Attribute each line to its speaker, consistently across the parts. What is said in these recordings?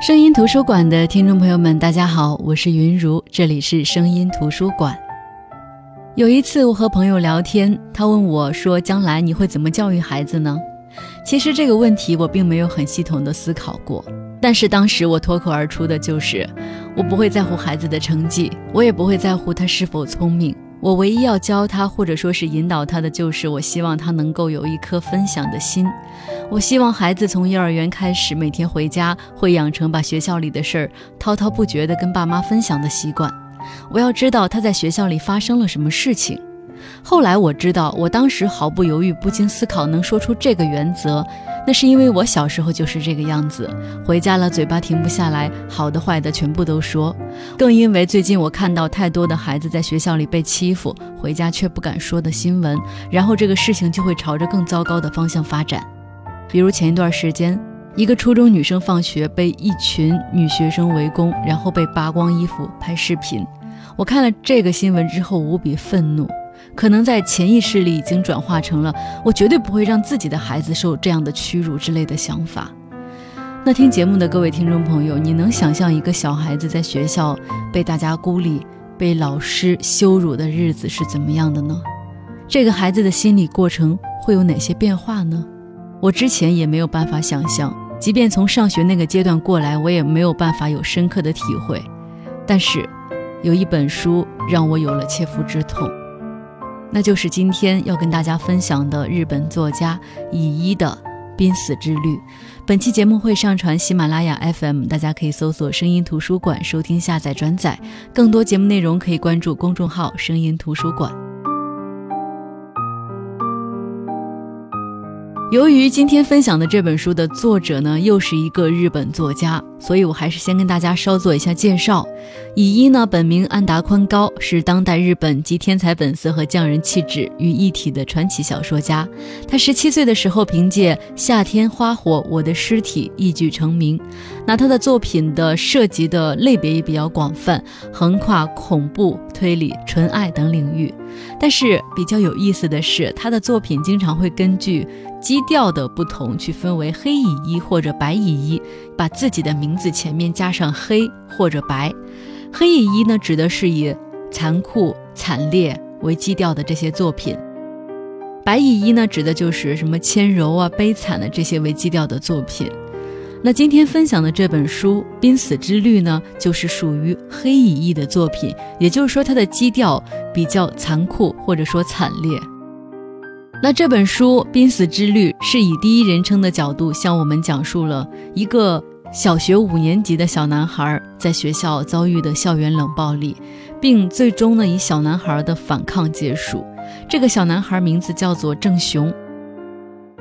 Speaker 1: 声音图书馆的听众朋友们，大家好，我是云如，这里是声音图书馆。有一次，我和朋友聊天，他问我说：“将来你会怎么教育孩子呢？”其实这个问题我并没有很系统的思考过，但是当时我脱口而出的就是：我不会在乎孩子的成绩，我也不会在乎他是否聪明。我唯一要教他，或者说是引导他的，就是我希望他能够有一颗分享的心。我希望孩子从幼儿园开始，每天回家会养成把学校里的事儿滔滔不绝地跟爸妈分享的习惯。我要知道他在学校里发生了什么事情。后来我知道，我当时毫不犹豫、不经思考能说出这个原则。那是因为我小时候就是这个样子，回家了嘴巴停不下来，好的坏的全部都说。更因为最近我看到太多的孩子在学校里被欺负，回家却不敢说的新闻，然后这个事情就会朝着更糟糕的方向发展。比如前一段时间，一个初中女生放学被一群女学生围攻，然后被扒光衣服拍视频。我看了这个新闻之后无比愤怒。可能在潜意识里已经转化成了我绝对不会让自己的孩子受这样的屈辱之类的想法。那听节目的各位听众朋友，你能想象一个小孩子在学校被大家孤立、被老师羞辱的日子是怎么样的呢？这个孩子的心理过程会有哪些变化呢？我之前也没有办法想象，即便从上学那个阶段过来，我也没有办法有深刻的体会。但是，有一本书让我有了切肤之痛。那就是今天要跟大家分享的日本作家乙一的《濒死之旅》。本期节目会上传喜马拉雅 FM，大家可以搜索“声音图书馆”收听、下载、转载。更多节目内容可以关注公众号“声音图书馆”。由于今天分享的这本书的作者呢，又是一个日本作家，所以我还是先跟大家稍做一下介绍。乙一呢，本名安达宽高，是当代日本集天才本色和匠人气质于一体的传奇小说家。他十七岁的时候，凭借《夏天花火》《我的尸体》一举成名。那他的作品的涉及的类别也比较广泛，横跨恐怖、推理、纯爱等领域。但是比较有意思的是，他的作品经常会根据基调的不同去分为黑乙一或者白乙一，把自己的名字前面加上黑或者白。黑乙一呢，指的是以残酷惨烈为基调的这些作品；白乙一呢，指的就是什么纤柔啊、悲惨的这些为基调的作品。那今天分享的这本书《濒死之律》呢，就是属于黑乙一的作品，也就是说它的基调比较残酷或者说惨烈。那这本书《濒死之律》是以第一人称的角度向我们讲述了一个小学五年级的小男孩在学校遭遇的校园冷暴力，并最终呢以小男孩的反抗结束。这个小男孩名字叫做郑雄。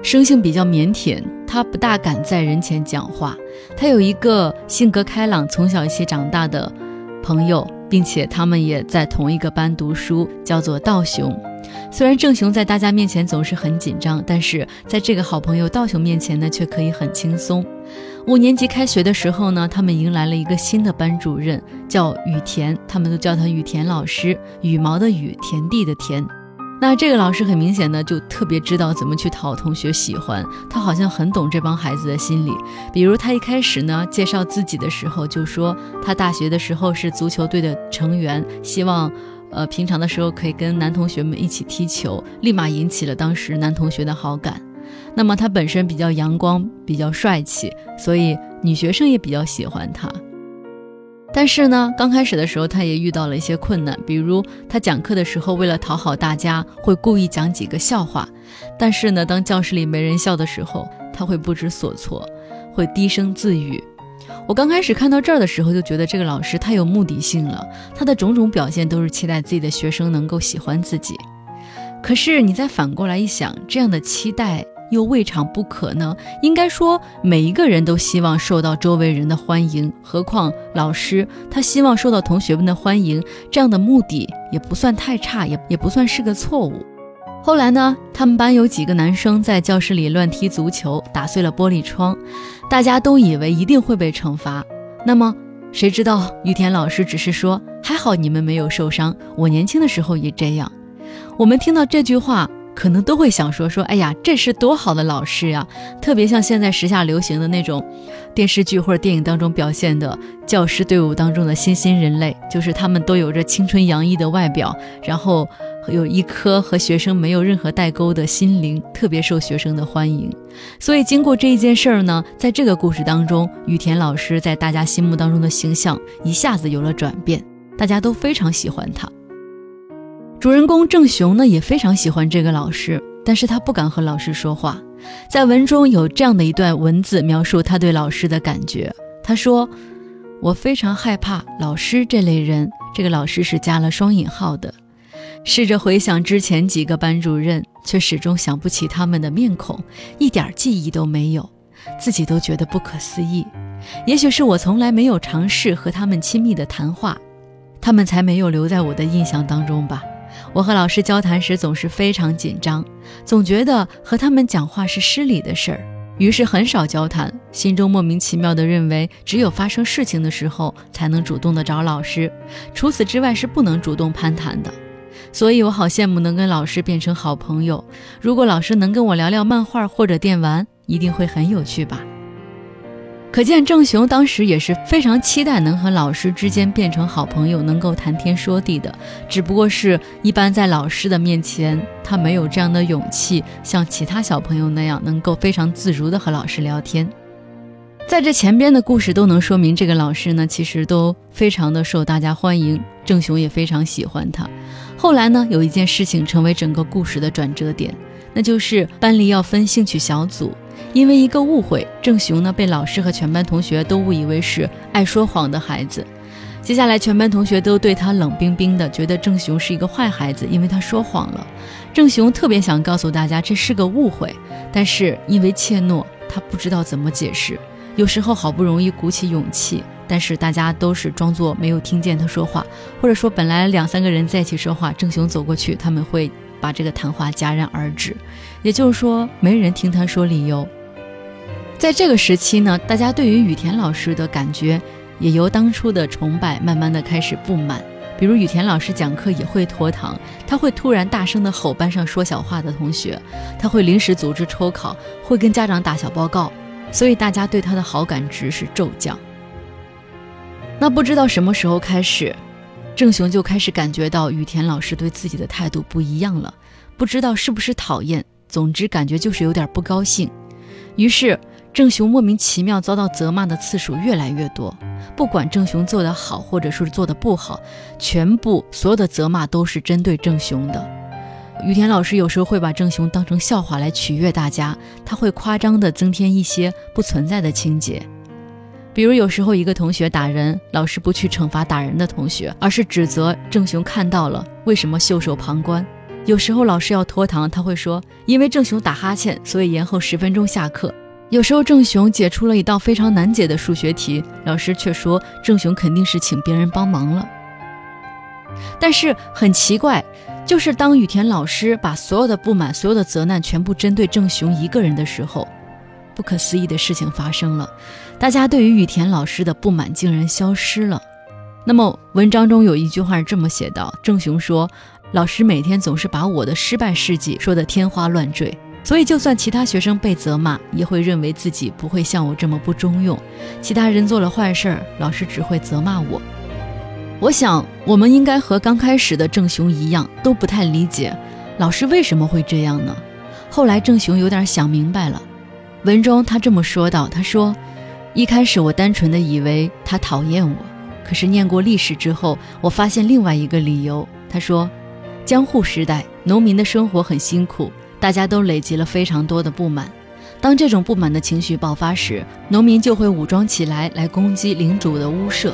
Speaker 1: 生性比较腼腆，他不大敢在人前讲话。他有一个性格开朗、从小一起长大的朋友，并且他们也在同一个班读书，叫做道雄。虽然郑雄在大家面前总是很紧张，但是在这个好朋友道雄面前呢，却可以很轻松。五年级开学的时候呢，他们迎来了一个新的班主任，叫羽田，他们都叫他羽田老师。羽毛的羽，田地的田。那这个老师很明显呢，就特别知道怎么去讨同学喜欢。他好像很懂这帮孩子的心理。比如他一开始呢介绍自己的时候，就说他大学的时候是足球队的成员，希望，呃，平常的时候可以跟男同学们一起踢球，立马引起了当时男同学的好感。那么他本身比较阳光，比较帅气，所以女学生也比较喜欢他。但是呢，刚开始的时候，他也遇到了一些困难，比如他讲课的时候，为了讨好大家，会故意讲几个笑话。但是呢，当教室里没人笑的时候，他会不知所措，会低声自语。我刚开始看到这儿的时候，就觉得这个老师太有目的性了，他的种种表现都是期待自己的学生能够喜欢自己。可是你再反过来一想，这样的期待。又未尝不可呢。应该说，每一个人都希望受到周围人的欢迎，何况老师他希望受到同学们的欢迎，这样的目的也不算太差，也也不算是个错误。后来呢，他们班有几个男生在教室里乱踢足球，打碎了玻璃窗，大家都以为一定会被惩罚。那么，谁知道雨田老师只是说：“还好你们没有受伤，我年轻的时候也这样。”我们听到这句话。可能都会想说说，哎呀，这是多好的老师呀！特别像现在时下流行的那种电视剧或者电影当中表现的教师队伍当中的新兴人类，就是他们都有着青春洋溢的外表，然后有一颗和学生没有任何代沟的心灵，特别受学生的欢迎。所以经过这一件事儿呢，在这个故事当中，雨田老师在大家心目当中的形象一下子有了转变，大家都非常喜欢他。主人公郑雄呢也非常喜欢这个老师，但是他不敢和老师说话。在文中有这样的一段文字描述他对老师的感觉。他说：“我非常害怕老师这类人。”这个老师是加了双引号的。试着回想之前几个班主任，却始终想不起他们的面孔，一点记忆都没有，自己都觉得不可思议。也许是我从来没有尝试和他们亲密的谈话，他们才没有留在我的印象当中吧。我和老师交谈时总是非常紧张，总觉得和他们讲话是失礼的事儿，于是很少交谈。心中莫名其妙地认为，只有发生事情的时候才能主动地找老师，除此之外是不能主动攀谈的。所以我好羡慕能跟老师变成好朋友。如果老师能跟我聊聊漫画或者电玩，一定会很有趣吧。可见郑雄当时也是非常期待能和老师之间变成好朋友，能够谈天说地的。只不过是一般在老师的面前，他没有这样的勇气，像其他小朋友那样能够非常自如的和老师聊天。在这前边的故事都能说明，这个老师呢，其实都非常的受大家欢迎，郑雄也非常喜欢他。后来呢，有一件事情成为整个故事的转折点，那就是班里要分兴趣小组。因为一个误会，郑雄呢被老师和全班同学都误以为是爱说谎的孩子。接下来，全班同学都对他冷冰冰的，觉得郑雄是一个坏孩子，因为他说谎了。郑雄特别想告诉大家这是个误会，但是因为怯懦，他不知道怎么解释。有时候好不容易鼓起勇气，但是大家都是装作没有听见他说话，或者说本来两三个人在一起说话，郑雄走过去，他们会把这个谈话戛然而止。也就是说，没人听他说理由。在这个时期呢，大家对于雨田老师的感觉也由当初的崇拜慢慢的开始不满。比如雨田老师讲课也会拖堂，他会突然大声的吼班上说小话的同学，他会临时组织抽考，会跟家长打小报告，所以大家对他的好感值是骤降。那不知道什么时候开始，郑雄就开始感觉到雨田老师对自己的态度不一样了，不知道是不是讨厌，总之感觉就是有点不高兴，于是。郑雄莫名其妙遭到责骂的次数越来越多，不管郑雄做得好或者是做得不好，全部所有的责骂都是针对郑雄的。雨田老师有时候会把郑雄当成笑话来取悦大家，他会夸张地增添一些不存在的情节，比如有时候一个同学打人，老师不去惩罚打人的同学，而是指责郑雄看到了为什么袖手旁观。有时候老师要拖堂，他会说因为郑雄打哈欠，所以延后十分钟下课。有时候郑雄解出了一道非常难解的数学题，老师却说郑雄肯定是请别人帮忙了。但是很奇怪，就是当雨田老师把所有的不满、所有的责难全部针对郑雄一个人的时候，不可思议的事情发生了，大家对于雨田老师的不满竟然消失了。那么文章中有一句话是这么写道：郑雄说，老师每天总是把我的失败事迹说得天花乱坠。所以，就算其他学生被责骂，也会认为自己不会像我这么不中用。其他人做了坏事儿，老师只会责骂我。我想，我们应该和刚开始的郑雄一样，都不太理解老师为什么会这样呢？后来，郑雄有点想明白了。文中他这么说道：“他说，一开始我单纯的以为他讨厌我，可是念过历史之后，我发现另外一个理由。他说，江户时代农民的生活很辛苦。”大家都累积了非常多的不满，当这种不满的情绪爆发时，农民就会武装起来来攻击领主的屋舍。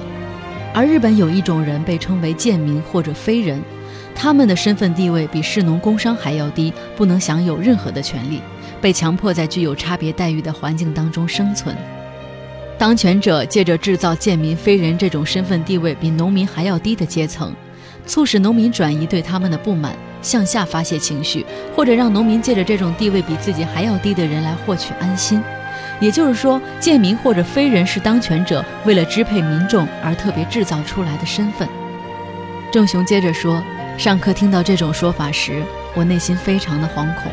Speaker 1: 而日本有一种人被称为贱民或者非人，他们的身份地位比士农工商还要低，不能享有任何的权利，被强迫在具有差别待遇的环境当中生存。当权者借着制造贱民非人这种身份地位比农民还要低的阶层。促使农民转移对他们的不满，向下发泄情绪，或者让农民借着这种地位比自己还要低的人来获取安心。也就是说，贱民或者非人是当权者为了支配民众而特别制造出来的身份。郑雄接着说，上课听到这种说法时，我内心非常的惶恐，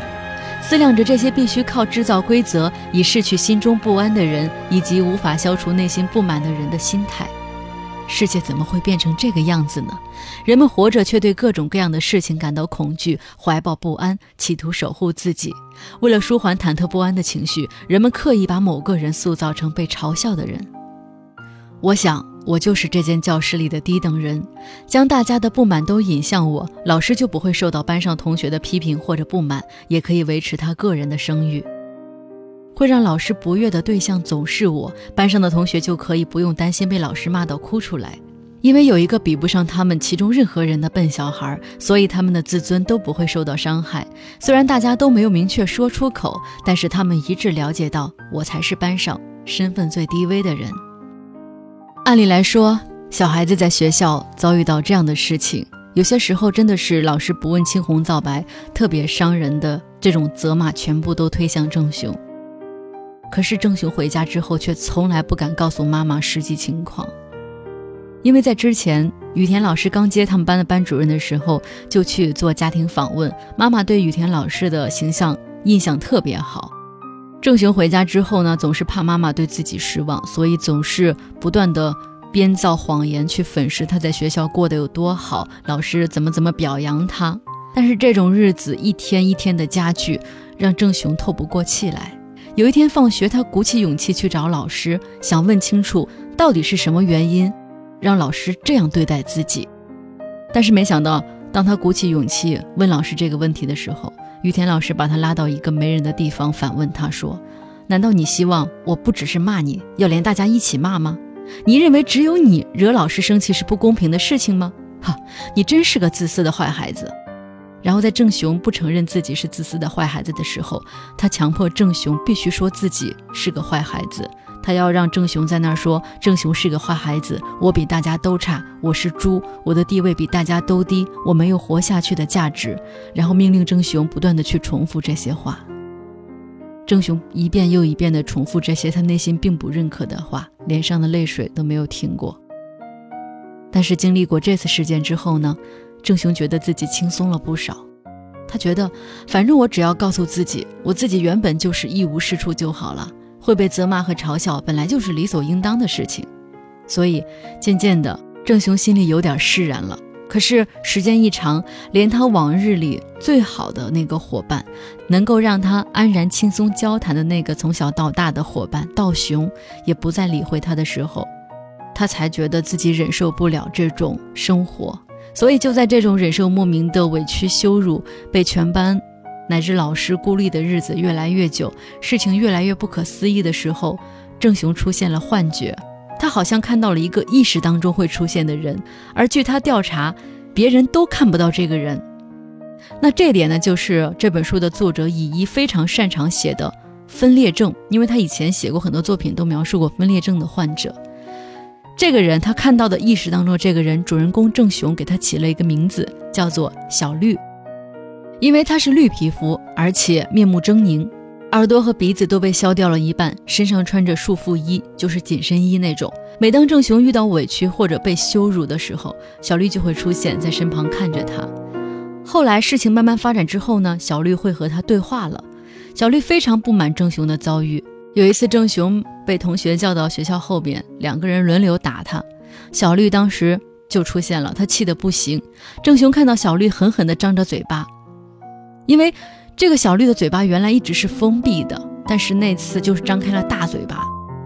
Speaker 1: 思量着这些必须靠制造规则以逝去心中不安的人，以及无法消除内心不满的人的心态。世界怎么会变成这个样子呢？人们活着却对各种各样的事情感到恐惧，怀抱不安，企图守护自己。为了舒缓忐忑不安的情绪，人们刻意把某个人塑造成被嘲笑的人。我想，我就是这间教室里的低等人，将大家的不满都引向我，老师就不会受到班上同学的批评或者不满，也可以维持他个人的声誉。会让老师不悦的对象总是我，班上的同学就可以不用担心被老师骂到哭出来，因为有一个比不上他们其中任何人的笨小孩，所以他们的自尊都不会受到伤害。虽然大家都没有明确说出口，但是他们一致了解到我才是班上身份最低微的人。按理来说，小孩子在学校遭遇到这样的事情，有些时候真的是老师不问青红皂白，特别伤人的这种责骂，全部都推向郑雄。可是郑雄回家之后，却从来不敢告诉妈妈实际情况，因为在之前，雨田老师刚接他们班的班主任的时候，就去做家庭访问，妈妈对雨田老师的形象印象特别好。郑雄回家之后呢，总是怕妈妈对自己失望，所以总是不断的编造谎言去粉饰他在学校过得有多好，老师怎么怎么表扬他。但是这种日子一天一天的加剧，让郑雄透不过气来。有一天放学，他鼓起勇气去找老师，想问清楚到底是什么原因让老师这样对待自己。但是没想到，当他鼓起勇气问老师这个问题的时候，雨田老师把他拉到一个没人的地方，反问他说：“难道你希望我不只是骂你，要连大家一起骂吗？你认为只有你惹老师生气是不公平的事情吗？哈，你真是个自私的坏孩子。”然后在郑雄不承认自己是自私的坏孩子的时候，他强迫郑雄必须说自己是个坏孩子。他要让郑雄在那儿说：“郑雄是个坏孩子，我比大家都差，我是猪，我的地位比大家都低，我没有活下去的价值。”然后命令郑雄不断的去重复这些话。郑雄一遍又一遍的重复这些他内心并不认可的话，脸上的泪水都没有停过。但是经历过这次事件之后呢？郑雄觉得自己轻松了不少，他觉得反正我只要告诉自己，我自己原本就是一无是处就好了，会被责骂和嘲笑本来就是理所应当的事情，所以渐渐的，郑雄心里有点释然了。可是时间一长，连他往日里最好的那个伙伴，能够让他安然轻松交谈的那个从小到大的伙伴道雄，也不再理会他的时候，他才觉得自己忍受不了这种生活。所以，就在这种忍受莫名的委屈、羞辱，被全班乃至老师孤立的日子越来越久，事情越来越不可思议的时候，郑雄出现了幻觉。他好像看到了一个意识当中会出现的人，而据他调查，别人都看不到这个人。那这点呢，就是这本书的作者乙一非常擅长写的分裂症，因为他以前写过很多作品，都描述过分裂症的患者。这个人，他看到的意识当中，这个人主人公郑雄给他起了一个名字，叫做小绿，因为他是绿皮肤，而且面目狰狞，耳朵和鼻子都被削掉了一半，身上穿着束缚衣，就是紧身衣那种。每当郑雄遇到委屈或者被羞辱的时候，小绿就会出现在身旁看着他。后来事情慢慢发展之后呢，小绿会和他对话了。小绿非常不满郑雄的遭遇。有一次，郑雄被同学叫到学校后边，两个人轮流打他。小绿当时就出现了，他气得不行。郑雄看到小绿狠狠地张着嘴巴，因为这个小绿的嘴巴原来一直是封闭的，但是那次就是张开了大嘴巴，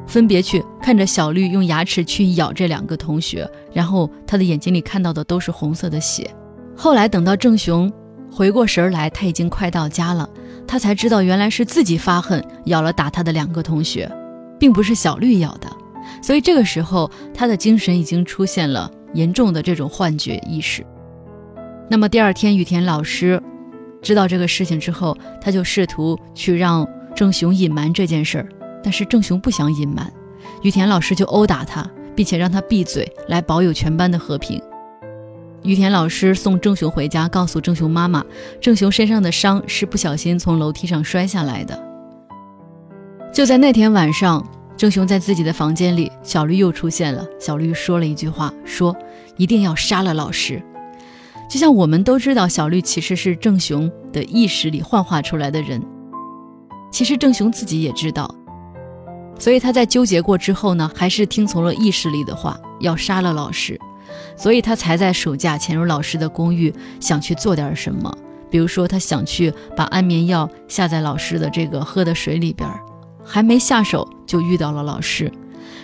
Speaker 1: 分别去看着小绿用牙齿去咬这两个同学，然后他的眼睛里看到的都是红色的血。后来等到郑雄回过神来，他已经快到家了。他才知道，原来是自己发狠咬了打他的两个同学，并不是小绿咬的。所以这个时候，他的精神已经出现了严重的这种幻觉意识。那么第二天，雨田老师知道这个事情之后，他就试图去让郑雄隐瞒这件事儿，但是郑雄不想隐瞒，雨田老师就殴打他，并且让他闭嘴，来保有全班的和平。雨田老师送郑雄回家，告诉郑雄妈妈，郑雄身上的伤是不小心从楼梯上摔下来的。就在那天晚上，郑雄在自己的房间里，小绿又出现了。小绿说了一句话，说一定要杀了老师。就像我们都知道，小绿其实是郑雄的意识里幻化出来的人。其实郑雄自己也知道，所以他在纠结过之后呢，还是听从了意识里的话，要杀了老师。所以他才在暑假潜入老师的公寓，想去做点什么。比如说，他想去把安眠药下在老师的这个喝的水里边，还没下手就遇到了老师。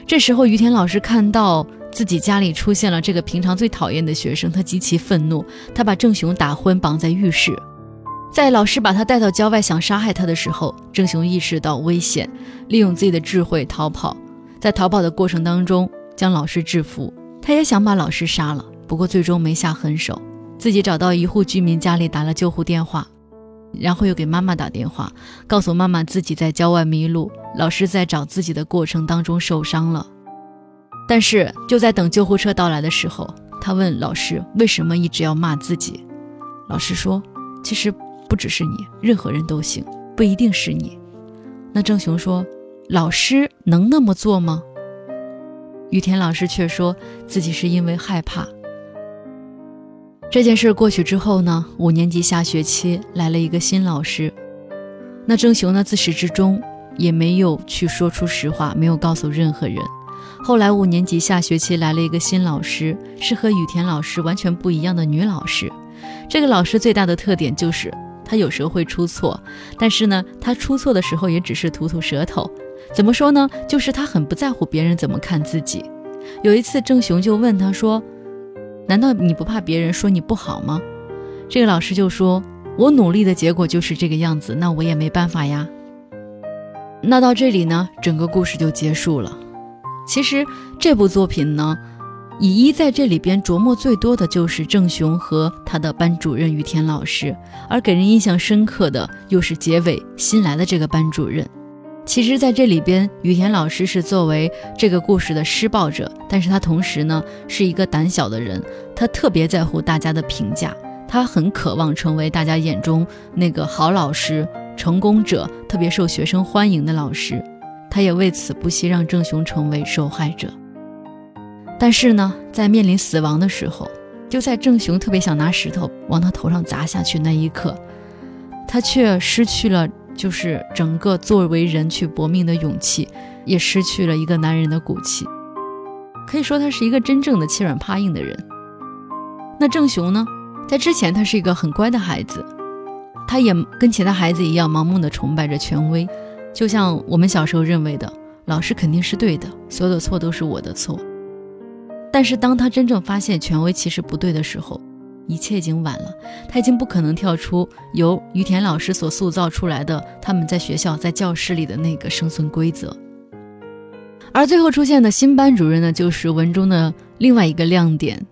Speaker 1: 这时候，于田老师看到自己家里出现了这个平常最讨厌的学生，他极其愤怒，他把郑雄打昏，绑在浴室。在老师把他带到郊外想杀害他的时候，郑雄意识到危险，利用自己的智慧逃跑。在逃跑的过程当中，将老师制服。他也想把老师杀了，不过最终没下狠手，自己找到一户居民家里打了救护电话，然后又给妈妈打电话，告诉妈妈自己在郊外迷路，老师在找自己的过程当中受伤了。但是就在等救护车到来的时候，他问老师为什么一直要骂自己。老师说，其实不只是你，任何人都行，不一定是你。那郑雄说，老师能那么做吗？雨田老师却说自己是因为害怕。这件事过去之后呢，五年级下学期来了一个新老师，那郑雄呢自始至终也没有去说出实话，没有告诉任何人。后来五年级下学期来了一个新老师，是和雨田老师完全不一样的女老师。这个老师最大的特点就是她有时候会出错，但是呢，她出错的时候也只是吐吐舌头。怎么说呢？就是她很不在乎别人怎么看自己。有一次，郑雄就问他说：“难道你不怕别人说你不好吗？”这个老师就说：“我努力的结果就是这个样子，那我也没办法呀。”那到这里呢，整个故事就结束了。其实这部作品呢，乙一在这里边琢磨最多的就是郑雄和他的班主任雨田老师，而给人印象深刻的又是结尾新来的这个班主任。其实，在这里边，雨田老师是作为这个故事的施暴者，但是他同时呢是一个胆小的人，他特别在乎大家的评价，他很渴望成为大家眼中那个好老师、成功者，特别受学生欢迎的老师，他也为此不惜让郑雄成为受害者。但是呢，在面临死亡的时候，就在郑雄特别想拿石头往他头上砸下去那一刻，他却失去了。就是整个作为人去搏命的勇气，也失去了一个男人的骨气。可以说他是一个真正的欺软怕硬的人。那郑雄呢，在之前他是一个很乖的孩子，他也跟其他孩子一样盲目的崇拜着权威，就像我们小时候认为的，老师肯定是对的，所有的错都是我的错。但是当他真正发现权威其实不对的时候，一切已经晚了，他已经不可能跳出由于田老师所塑造出来的他们在学校在教室里的那个生存规则。而最后出现的新班主任呢，就是文中的另外一个亮点。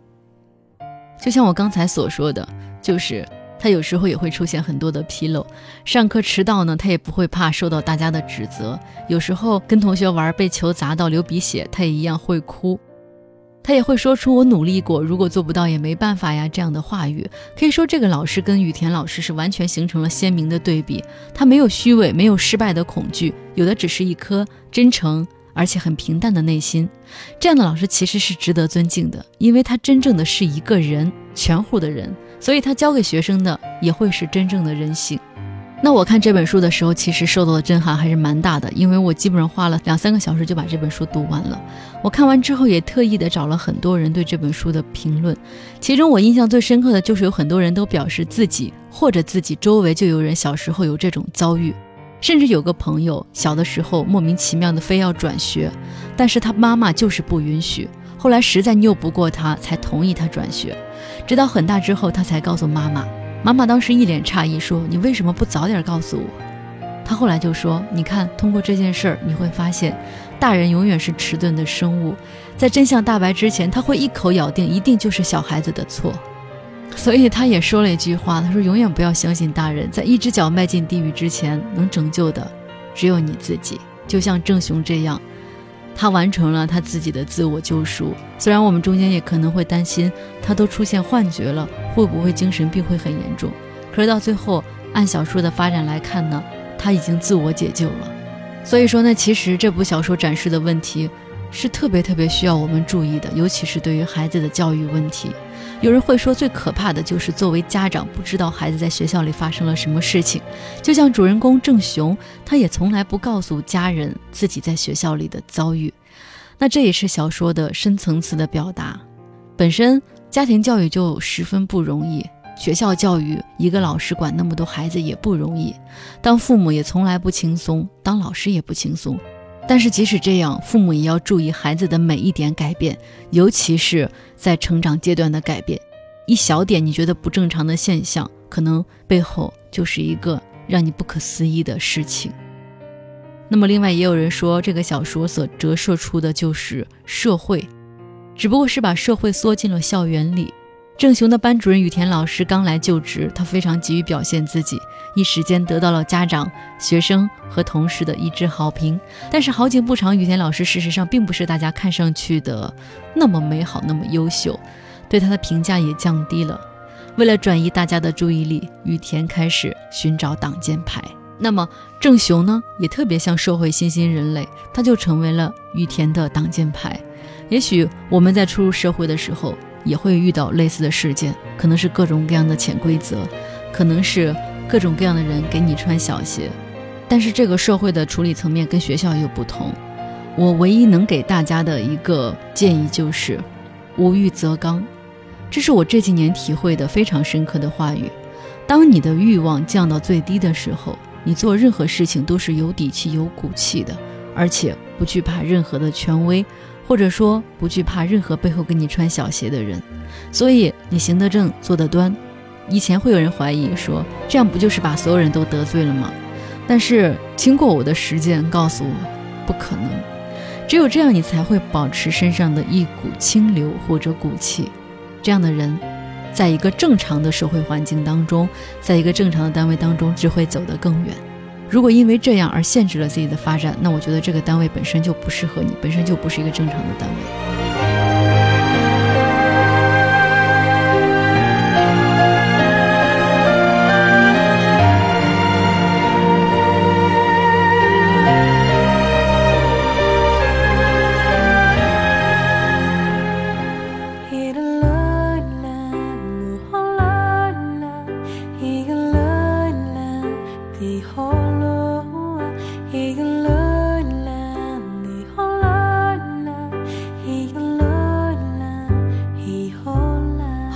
Speaker 1: 就像我刚才所说的，就是他有时候也会出现很多的纰漏。上课迟到呢，他也不会怕受到大家的指责。有时候跟同学玩被球砸到流鼻血，他也一样会哭。他也会说出“我努力过，如果做不到也没办法呀”这样的话语。可以说，这个老师跟雨田老师是完全形成了鲜明的对比。他没有虚伪，没有失败的恐惧，有的只是一颗真诚而且很平淡的内心。这样的老师其实是值得尊敬的，因为他真正的是一个人，全乎的人，所以他教给学生的也会是真正的人性。那我看这本书的时候，其实受到的震撼还是蛮大的，因为我基本上花了两三个小时就把这本书读完了。我看完之后，也特意的找了很多人对这本书的评论，其中我印象最深刻的就是有很多人都表示自己或者自己周围就有人小时候有这种遭遇，甚至有个朋友小的时候莫名其妙的非要转学，但是他妈妈就是不允许，后来实在拗不过他，才同意他转学，直到很大之后，他才告诉妈妈。妈妈当时一脸诧异，说：“你为什么不早点告诉我？”他后来就说：“你看，通过这件事儿，你会发现，大人永远是迟钝的生物，在真相大白之前，他会一口咬定一定就是小孩子的错。所以他也说了一句话，他说：永远不要相信大人，在一只脚迈进地狱之前，能拯救的只有你自己。就像郑雄这样。”他完成了他自己的自我救赎，虽然我们中间也可能会担心他都出现幻觉了，会不会精神病会很严重？可是到最后，按小说的发展来看呢，他已经自我解救了。所以说呢，其实这部小说展示的问题是特别特别需要我们注意的，尤其是对于孩子的教育问题。有人会说，最可怕的就是作为家长不知道孩子在学校里发生了什么事情。就像主人公郑雄，他也从来不告诉家人自己在学校里的遭遇。那这也是小说的深层次的表达。本身家庭教育就十分不容易，学校教育一个老师管那么多孩子也不容易，当父母也从来不轻松，当老师也不轻松。但是即使这样，父母也要注意孩子的每一点改变，尤其是在成长阶段的改变。一小点你觉得不正常的现象，可能背后就是一个让你不可思议的事情。那么，另外也有人说，这个小说所折射出的就是社会，只不过是把社会缩进了校园里。郑雄的班主任雨田老师刚来就职，他非常急于表现自己，一时间得到了家长、学生和同事的一致好评。但是好景不长，雨田老师事实上并不是大家看上去的那么美好、那么优秀，对他的评价也降低了。为了转移大家的注意力，雨田开始寻找挡箭牌。那么郑雄呢，也特别像社会新兴人类，他就成为了雨田的挡箭牌。也许我们在初入社会的时候，也会遇到类似的事件，可能是各种各样的潜规则，可能是各种各样的人给你穿小鞋。但是这个社会的处理层面跟学校又不同。我唯一能给大家的一个建议就是，无欲则刚，这是我这几年体会的非常深刻的话语。当你的欲望降到最低的时候。你做任何事情都是有底气、有骨气的，而且不惧怕任何的权威，或者说不惧怕任何背后给你穿小鞋的人。所以你行得正，坐得端。以前会有人怀疑说，这样不就是把所有人都得罪了吗？但是经过我的实践告诉我，不可能。只有这样，你才会保持身上的一股清流或者骨气。这样的人。在一个正常的社会环境当中，在一个正常的单位当中，只会走得更远。如果因为这样而限制了自己的发展，那我觉得这个单位本身就不适合你，本身就不是一个正常的单位。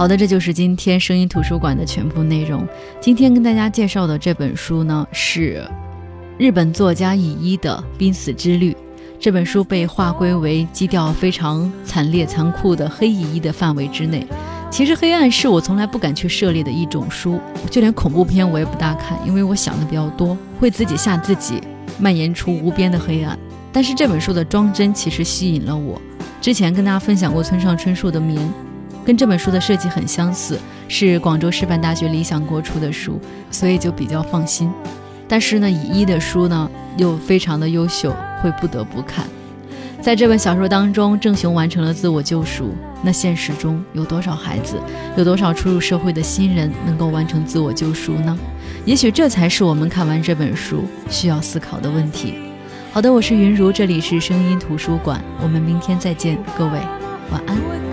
Speaker 1: 好的，这就是今天声音图书馆的全部内容。今天跟大家介绍的这本书呢，是日本作家乙一的《濒死之旅》。这本书被划归为基调非常惨烈、残酷的黑乙一的范围之内。其实黑暗是我从来不敢去涉猎的一种书，就连恐怖片我也不大看，因为我想的比较多，会自己吓自己，蔓延出无边的黑暗。但是这本书的装帧其实吸引了我。之前跟大家分享过村上春树的《眠》。跟这本书的设计很相似，是广州师范大学理想国出的书，所以就比较放心。但是呢，以一的书呢又非常的优秀，会不得不看。在这本小说当中，郑雄完成了自我救赎。那现实中有多少孩子，有多少初入社会的新人能够完成自我救赎呢？也许这才是我们看完这本书需要思考的问题。好的，我是云如，这里是声音图书馆，我们明天再见，各位晚安。